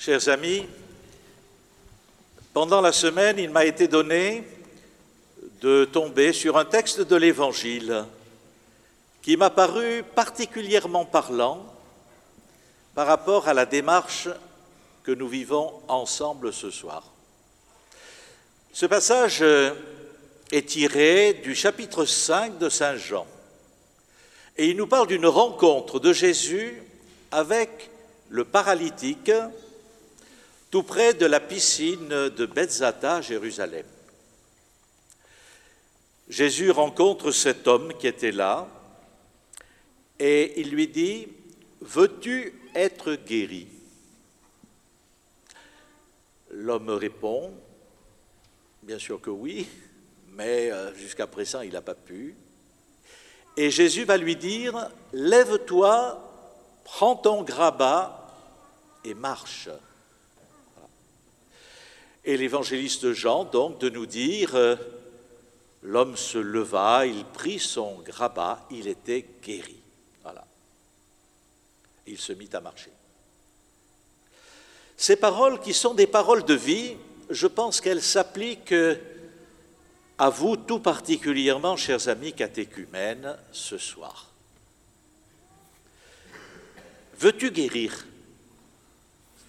Chers amis, pendant la semaine, il m'a été donné de tomber sur un texte de l'Évangile qui m'a paru particulièrement parlant par rapport à la démarche que nous vivons ensemble ce soir. Ce passage est tiré du chapitre 5 de Saint Jean et il nous parle d'une rencontre de Jésus avec le paralytique tout près de la piscine de Bethzata à Jérusalem. Jésus rencontre cet homme qui était là et il lui dit, Veux-tu être guéri? L'homme répond, Bien sûr que oui, mais euh, jusqu'à présent il n'a pas pu. Et Jésus va lui dire, Lève-toi, prends ton grabat et marche. Et l'évangéliste Jean, donc, de nous dire, euh, l'homme se leva, il prit son grabat, il était guéri. Voilà. Il se mit à marcher. Ces paroles qui sont des paroles de vie, je pense qu'elles s'appliquent à vous tout particulièrement, chers amis catéchumènes, ce soir. Veux-tu guérir?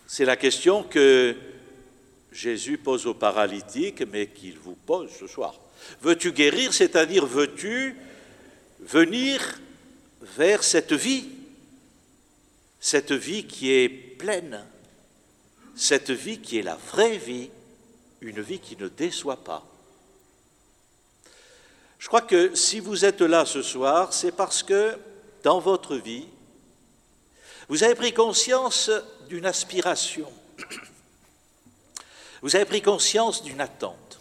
C'est la question que Jésus pose au paralytique, mais qu'il vous pose ce soir. Veux-tu guérir, c'est-à-dire veux-tu venir vers cette vie, cette vie qui est pleine, cette vie qui est la vraie vie, une vie qui ne déçoit pas. Je crois que si vous êtes là ce soir, c'est parce que dans votre vie, vous avez pris conscience d'une aspiration vous avez pris conscience d'une attente,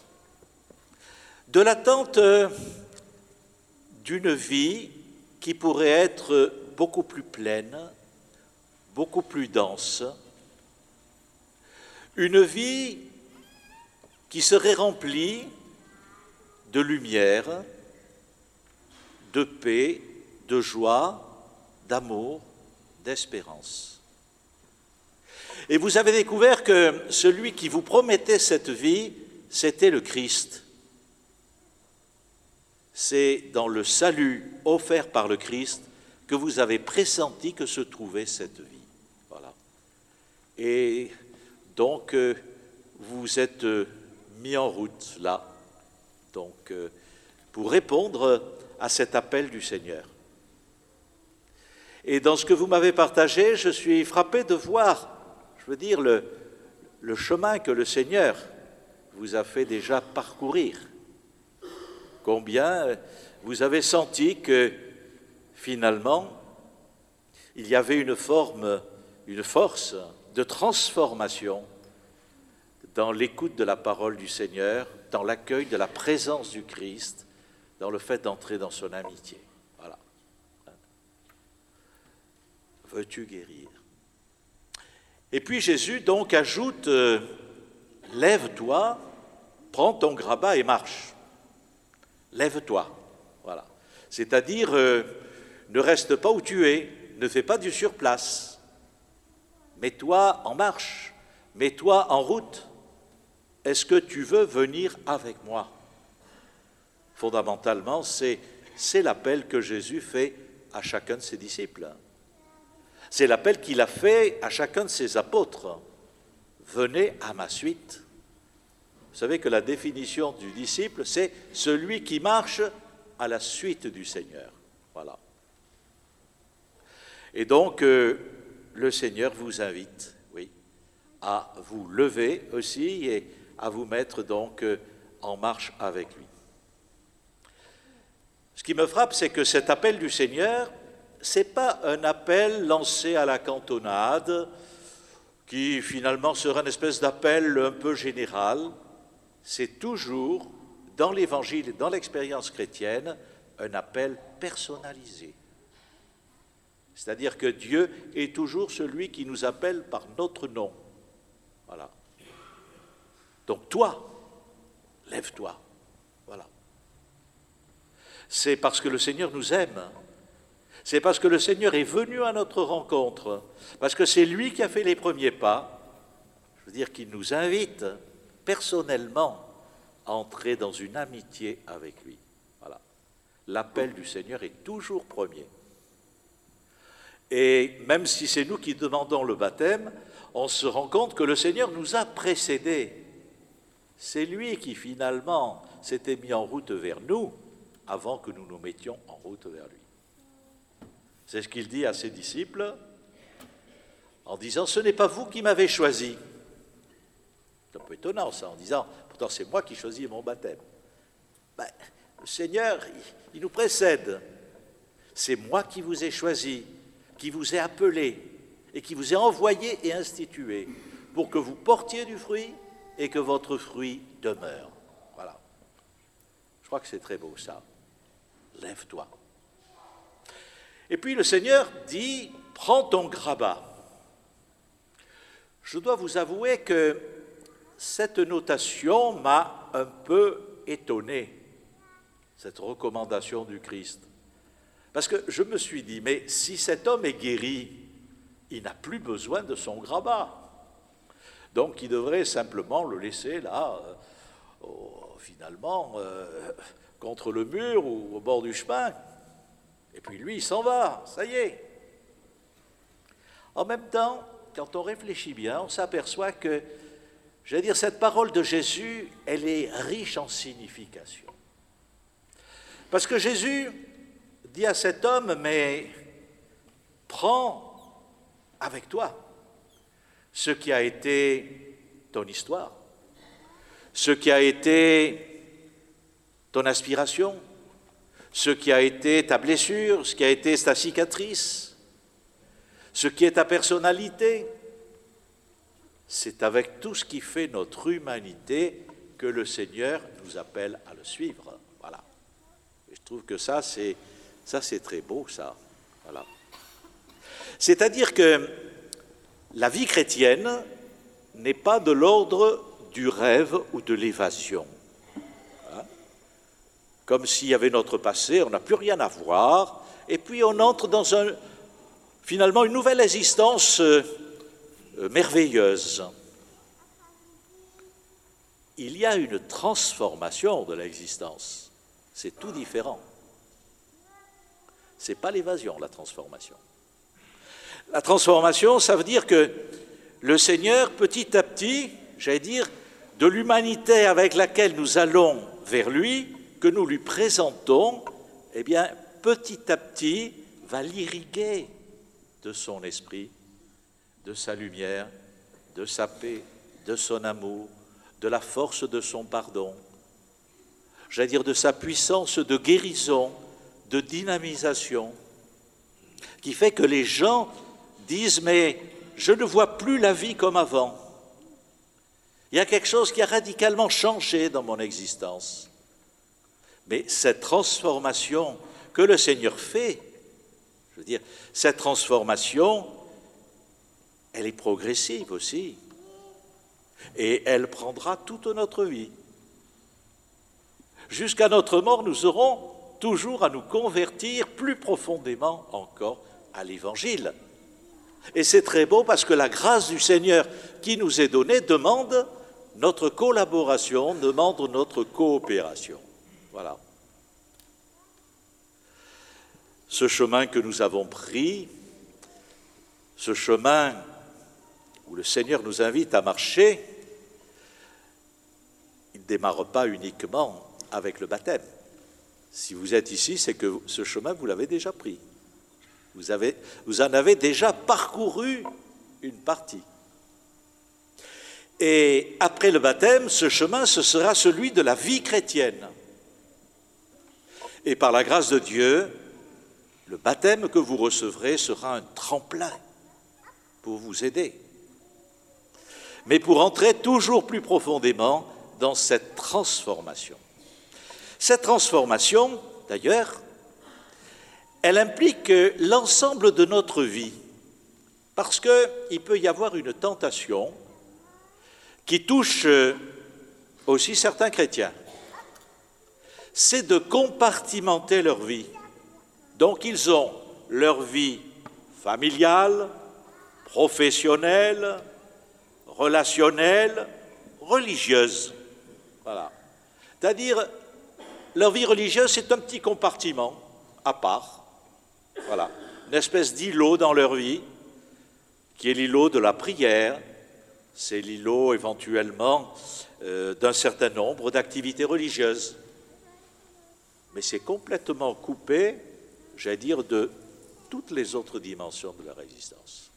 de l'attente euh, d'une vie qui pourrait être beaucoup plus pleine, beaucoup plus dense, une vie qui serait remplie de lumière, de paix, de joie, d'amour, d'espérance. Et vous avez découvert que celui qui vous promettait cette vie, c'était le Christ. C'est dans le salut offert par le Christ que vous avez pressenti que se trouvait cette vie. Voilà. Et donc, euh, vous êtes euh, mis en route là, donc, euh, pour répondre à cet appel du Seigneur. Et dans ce que vous m'avez partagé, je suis frappé de voir je veux dire, le, chemin que le Seigneur vous a fait déjà parcourir. Combien vous avez senti que finalement, il y avait une forme, une force de transformation dans l'écoute de la parole du Seigneur, dans l'accueil de la présence du Christ, dans le fait d'entrer dans son amitié. Voilà. Veux-tu guérir? Et puis Jésus donc ajoute, euh, lève-toi, prends ton grabat et marche. Lève-toi. Voilà. C'est-à-dire, euh, ne reste pas où tu es, ne fais pas du surplace. Mets-toi en marche, mets-toi en route. Est-ce que tu veux venir avec moi? Fondamentalement, c'est l'appel que Jésus fait à chacun de ses disciples. C'est l'appel qu'il a fait à chacun de ses apôtres. Venez à ma suite. Vous savez que la définition du disciple, c'est celui qui marche à la suite du Seigneur. Voilà. Et donc, euh, le Seigneur vous invite, oui, à vous lever aussi et à vous mettre donc euh, en marche avec lui. Ce qui me frappe, c'est que cet appel du Seigneur, ce n'est pas un appel lancé à la cantonade qui finalement sera une espèce d'appel un peu général. C'est toujours, dans l'Évangile et dans l'expérience chrétienne, un appel personnalisé. C'est-à-dire que Dieu est toujours celui qui nous appelle par notre nom. Voilà. Donc toi, lève-toi. Voilà. C'est parce que le Seigneur nous aime c'est parce que le Seigneur est venu à notre rencontre, parce que c'est lui qui a fait les premiers pas, veux dire qu'il nous invite personnellement à entrer dans une amitié avec lui. Voilà. L'appel du Seigneur est toujours premier. Et même si c'est nous qui demandons le baptême, on se rend compte que le Seigneur nous a précédés. C'est lui qui finalement s'était mis en route vers nous avant que nous nous mettions en route vers lui. C'est ce qu'il dit à ses disciples en disant, ce n'est pas vous qui m'avez choisi. C'est un peu étonnant ça, en disant, pourtant c'est moi qui choisis mon baptême. Ben, le Seigneur, il nous précède. C'est moi qui vous ai choisi, qui vous ai appelé et qui vous ai envoyé et institué pour que vous portiez du fruit et que votre fruit demeure. Voilà. Je crois que c'est très beau ça. Lève-toi. Et puis le Seigneur dit, prends ton grabat. Je dois vous avouer que cette notation m'a un peu étonné, cette recommandation du Christ. Parce que je me suis dit, mais si cet homme est guéri, il n'a plus besoin de son grabat. Donc il devrait simplement le laisser là, euh, finalement, euh, contre le mur ou au bord du chemin. Et puis lui, il s'en va, ça y est. En même temps, quand on réfléchit bien, on s'aperçoit que, je veux dire, cette parole de Jésus, elle est riche en signification. Parce que Jésus dit à cet homme, mais prends avec toi ce qui a été ton histoire, ce qui a été ton aspiration, ce qui a été ta blessure, ce qui a été ta cicatrice, ce qui est ta personnalité. C'est avec tout ce qui fait notre humanité que le Seigneur nous appelle à le suivre. Voilà. je trouve que ça, c'est très beau, ça. C'est-à-dire que la vie chrétienne n'est pas de l'ordre du rêve ou de l'évasion. Comme s'il y avait notre passé, on n'a plus rien à voir, et puis on entre dans finalement une nouvelle existence euh, euh, merveilleuse. Il y a une transformation de l'existence. C'est tout différent. Ce n'est pas l'évasion, la transformation. La transformation, ça veut dire que le Seigneur, petit à petit, j'allais dire, de l'humanité avec laquelle nous allons vers lui, que nous lui présentons, eh bien, petit à petit, va l'irriguer de son esprit, de sa lumière, de sa paix, de son amour, de la force de son pardon, j'allais dire de sa puissance de guérison, de dynamisation, qui fait que les gens disent, mais je ne vois plus la vie comme avant. Il y a quelque chose qui a radicalement changé dans mon existence. Mais cette transformation que le Seigneur fait, je veux dire, cette transformation, elle est progressive aussi. Et elle prendra toute notre vie. Jusqu'à notre mort, nous aurons toujours à nous convertir plus profondément encore à l'Évangile. Et c'est très beau parce que la grâce du Seigneur qui nous est donnée demande notre collaboration, demande notre coopération. Voilà. Ce chemin que nous avons pris, ce chemin où le Seigneur nous invite à marcher, il ne démarre pas uniquement avec le baptême. Si vous êtes ici, c'est que ce chemin, vous l'avez déjà pris. Vous, vous en avez déjà parcouru une partie. Et après le baptême, ce chemin, ce sera celui de la vie chrétienne. Et par la grâce de Dieu, le baptême que vous recevrez sera un tremplin pour vous aider. Mais pour entrer toujours plus profondément dans cette transformation. Cette transformation, d'ailleurs, elle implique l'ensemble de notre vie, parce qu'il peut y avoir une tentation qui touche aussi certains chrétiens, c'est de compartimenter leur vie. Donc ils ont leur vie familiale, professionnelle, relationnelle, religieuse. Voilà. C'est-à-dire, leur vie religieuse, c'est un petit compartiment à part. Voilà. Une espèce d'îlot dans leur vie, qui est l'îlot de la prière. C'est l'îlot éventuellement euh, d'un certain nombre d'activités religieuses. Mais c'est complètement coupé, j'allais dire, de toutes les autres dimensions de leur existence.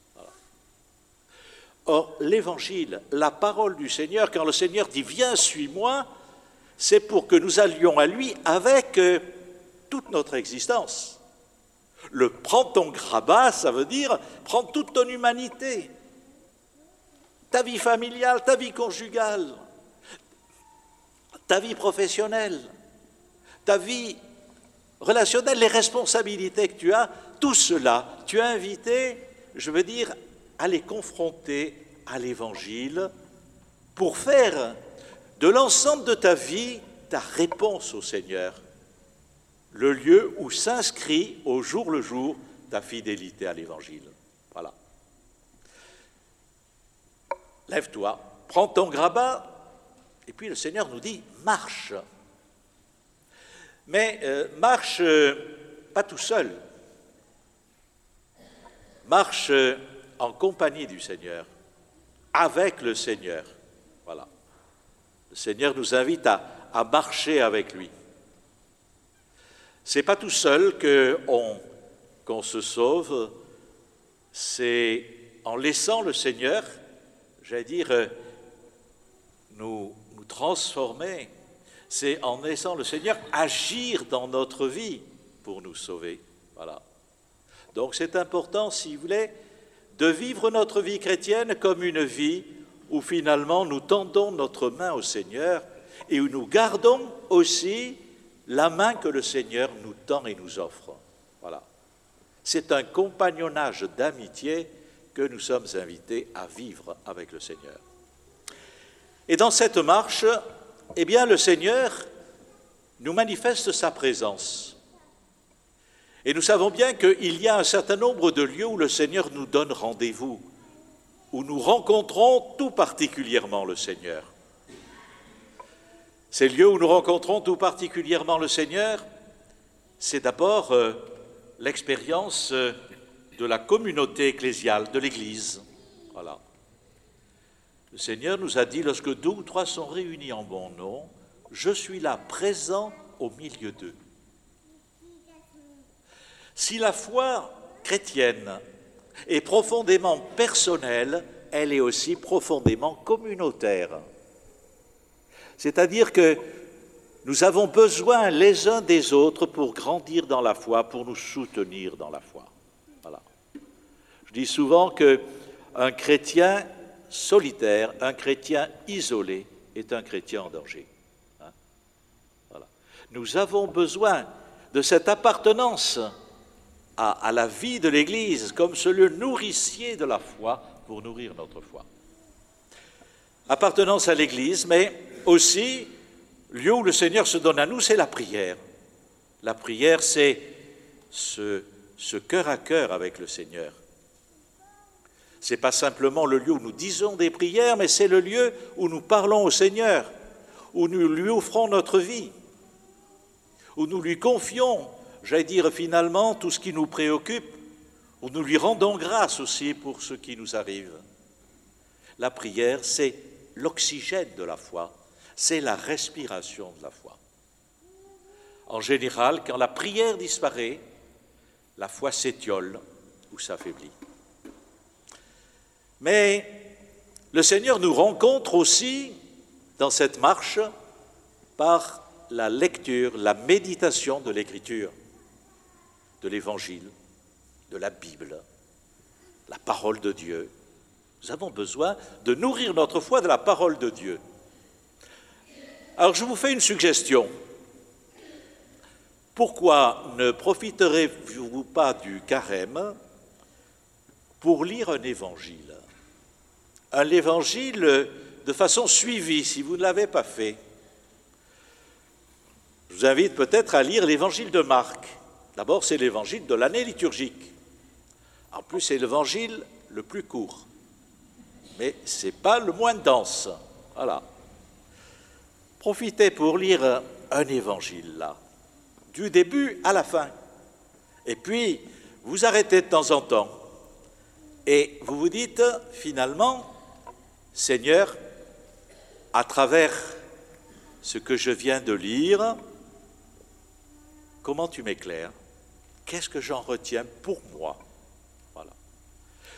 Or, l'évangile, la parole du Seigneur, quand le Seigneur dit Viens, suis-moi, c'est pour que nous allions à lui avec euh, toute notre existence. Le prends ton grabat, ça veut dire prends toute ton humanité, ta vie familiale, ta vie conjugale, ta vie professionnelle, ta vie relationnelle, les responsabilités que tu as, tout cela, tu es invité, je veux dire, à les confronter à l'Évangile pour faire de l'ensemble de ta vie ta réponse au Seigneur, le lieu où s'inscrit au jour le jour ta fidélité à l'Évangile. Voilà. Lève-toi, prends ton grabat, et puis le Seigneur nous dit, marche. Mais euh, marche euh, pas tout seul, marche euh, en compagnie du Seigneur, avec le Seigneur. Voilà. Le Seigneur nous invite à, marcher avec lui. C'est pas tout seul qu'on se sauve, c'est en laissant le Seigneur, j'allais dire, nous, nous transformer, c'est en laissant le Seigneur agir dans notre vie pour nous sauver. Voilà. Donc c'est important, si vous voulez, de vivre notre vie chrétienne comme une vie où finalement nous tendons notre main au Seigneur et où nous gardons aussi la main que le Seigneur nous tend et nous offre. Voilà. C'est un compagnonnage d'amitié que nous sommes invités à vivre avec le Seigneur. Et dans cette marche, eh bien, le Seigneur nous manifeste sa présence. Et nous savons bien qu'il y a un certain nombre de lieux où le Seigneur nous donne rendez-vous, où nous rencontrons tout particulièrement le Seigneur. Ces lieux où nous rencontrons tout particulièrement le Seigneur, c'est d'abord euh, l'expérience euh, de la communauté ecclésiale, de l'Église. Voilà. Le Seigneur nous a dit, lorsque deux ou trois sont réunis en mon nom, je suis là présent au milieu d'eux. Si la foi chrétienne est profondément personnelle, elle est aussi profondément communautaire. C'est-à-dire que nous avons besoin les uns des autres pour grandir dans la foi, pour nous soutenir dans la foi. Voilà. Je dis souvent que un chrétien solitaire, un chrétien isolé est un chrétien en danger. Hein? Nous avons besoin de cette appartenance à, la vie de l'Église comme ce lieu nourricier de la foi pour nourrir notre foi. Appartenance à l'Église, mais aussi lieu où le Seigneur se donne à nous, c'est la prière. La prière, c'est ce, ce cœur à cœur avec le Seigneur. Ce n'est pas simplement le lieu où nous disons des prières, mais c'est le lieu où nous parlons au Seigneur, où nous lui offrons notre vie, où nous lui confions j'allais dire finalement, tout ce qui nous préoccupe, où nous lui rendons grâce aussi pour ce qui nous arrive. La prière, c'est l'oxygène de la foi, c'est la respiration de la foi. En général, quand la prière disparaît, la foi s'étiole ou s'affaiblit. Mais le Seigneur nous rencontre aussi dans cette marche par la lecture, la méditation de l'Écriture de l'Évangile, de la Bible, la parole de Dieu. Nous avons besoin de nourrir notre foi de la parole de Dieu. Alors je vous fais une suggestion. Pourquoi ne profiterez-vous pas du carême pour lire un évangile? Un évangile de façon suivie, si vous ne l'avez pas fait. Je vous invite peut-être à lire l'évangile de Marc. D'abord, c'est l'évangile de l'année liturgique. En plus, c'est l'évangile le plus court. mais ce n'est pas le moins dense. Voilà. Profitez pour lire un évangile là, du début à la fin. Et puis, vous arrêtez de temps en temps. Et vous vous dites, finalement, Seigneur, à travers ce que je viens de lire, comment tu m'éclaires? Qu'est-ce que j'en retiens pour moi? Voilà.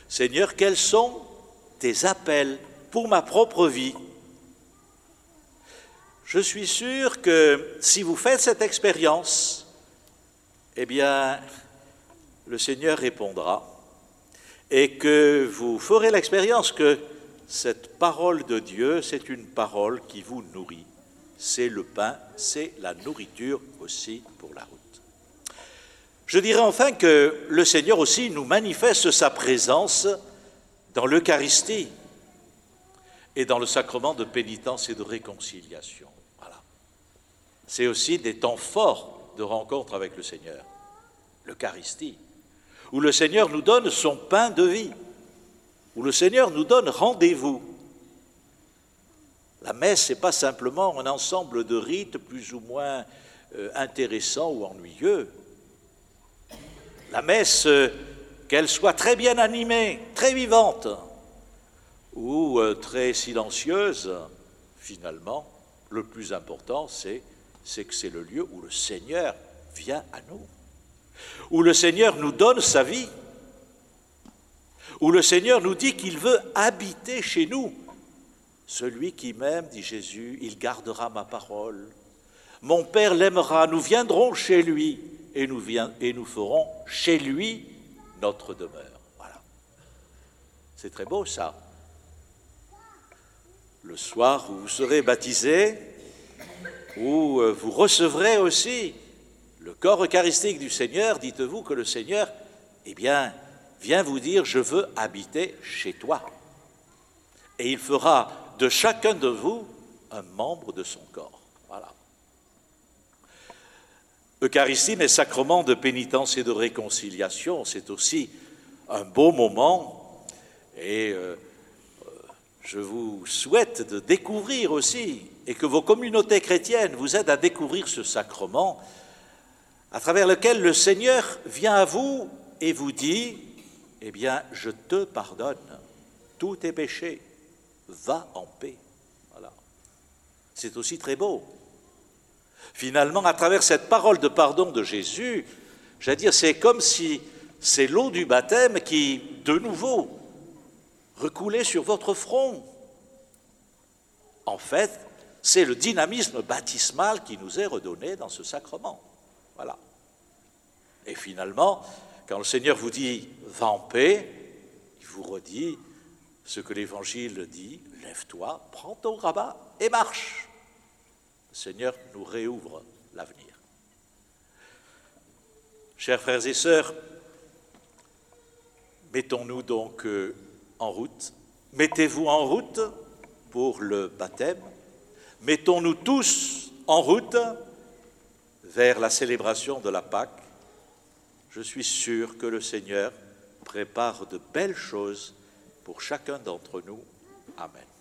Seigneur, quels sont tes appels pour ma propre vie? Je suis sûr que si vous faites cette expérience, eh bien, le Seigneur répondra et que vous ferez l'expérience que cette parole de Dieu, c'est une parole qui vous nourrit. C'est le pain, c'est la nourriture aussi pour la route. Je dirais enfin que le Seigneur aussi nous manifeste sa présence dans l'Eucharistie et dans le sacrement de pénitence et de réconciliation. Voilà. C'est aussi des temps forts de rencontre avec le Seigneur. L'Eucharistie, où le Seigneur nous donne son pain de vie, où le Seigneur nous donne rendez-vous. La messe, n'est pas simplement un ensemble de rites plus ou moins euh, intéressants ou ennuyeux. La messe, euh, qu'elle soit très bien animée, très vivante, ou euh, très silencieuse, finalement, le plus important, c'est que c'est le lieu où le Seigneur vient à nous, où le Seigneur nous donne sa vie, où le Seigneur nous dit qu'il veut habiter chez nous. Celui qui m'aime, dit Jésus, il gardera ma parole. Mon Père l'aimera, nous viendrons chez lui et nous, ferons chez lui notre demeure. Voilà. C'est très beau ça. Le soir où vous serez baptisé, où euh, vous recevrez aussi le corps eucharistique du Seigneur, dites-vous que le Seigneur, eh bien, vient vous dire, je veux habiter chez toi. Et il fera de chacun de vous un membre de son corps. Eucharistie, mais sacrement de pénitence et de réconciliation, c'est aussi un beau moment et euh, euh, je vous souhaite de découvrir aussi et que vos communautés chrétiennes vous aident à découvrir ce sacrement à travers lequel le Seigneur vient à vous et vous dit, eh bien, je te pardonne tous tes péchés, va en paix. Voilà. C'est aussi très beau. Finalement, à travers cette parole de pardon de Jésus, j'allais c'est comme si c'est l'eau du baptême qui, de nouveau, recoulait sur votre front. En fait, c'est le dynamisme baptismal qui nous est redonné dans ce sacrement. Voilà. Et finalement, quand le Seigneur vous dit va en paix, il vous redit ce que l'Évangile dit lève-toi, prends ton rabat et marche. Seigneur nous réouvre l'avenir. Chers frères et sœurs, mettons-nous donc euh, en route. Mettez-vous en route pour le baptême. Mettons-nous tous en route vers la célébration de la Pâque. Je suis sûr que le Seigneur prépare de belles choses pour chacun d'entre nous. Amen.